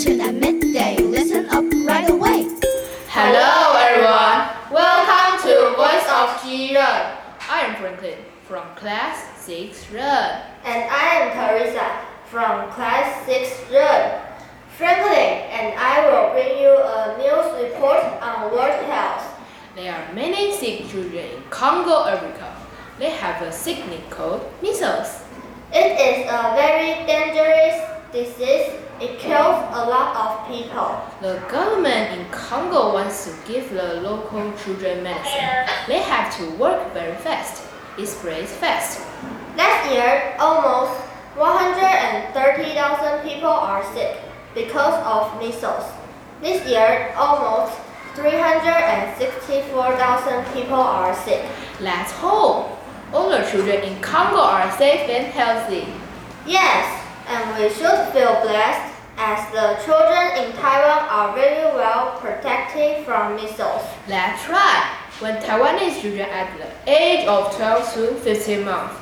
To at midday. Listen up right away. Hello, everyone. Welcome to Voice of Jiren. I am Franklin from Class 6 Ren. And I am Teresa from Class 6 Ren. Franklin and I will bring you a news report on World Health. There are many sick children in Congo, Africa. They have a sickness called measles. It is a very dangerous disease. It a lot of people. The government in Congo wants to give the local children medicine. They have to work very fast. It spreads fast. Last year, almost 130,000 people are sick because of measles. This year, almost 364,000 people are sick. Let's hope all the children in Congo are safe and healthy. Yes, and we should feel blessed as the children in Taiwan are very well protected from measles. That's right. When Taiwanese children at the age of 12 to 15 months,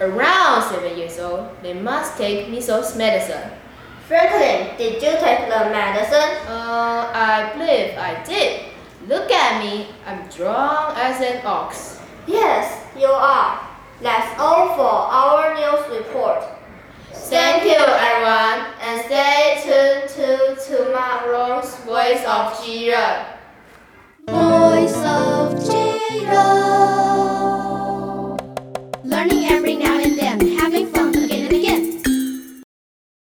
around 7 years old, they must take measles medicine. Franklin, did you take the medicine? Uh, I believe I did. Look at me, I'm strong as an ox. Yes, you are. That's all for our news report. To tomorrow's Voice of Jiren.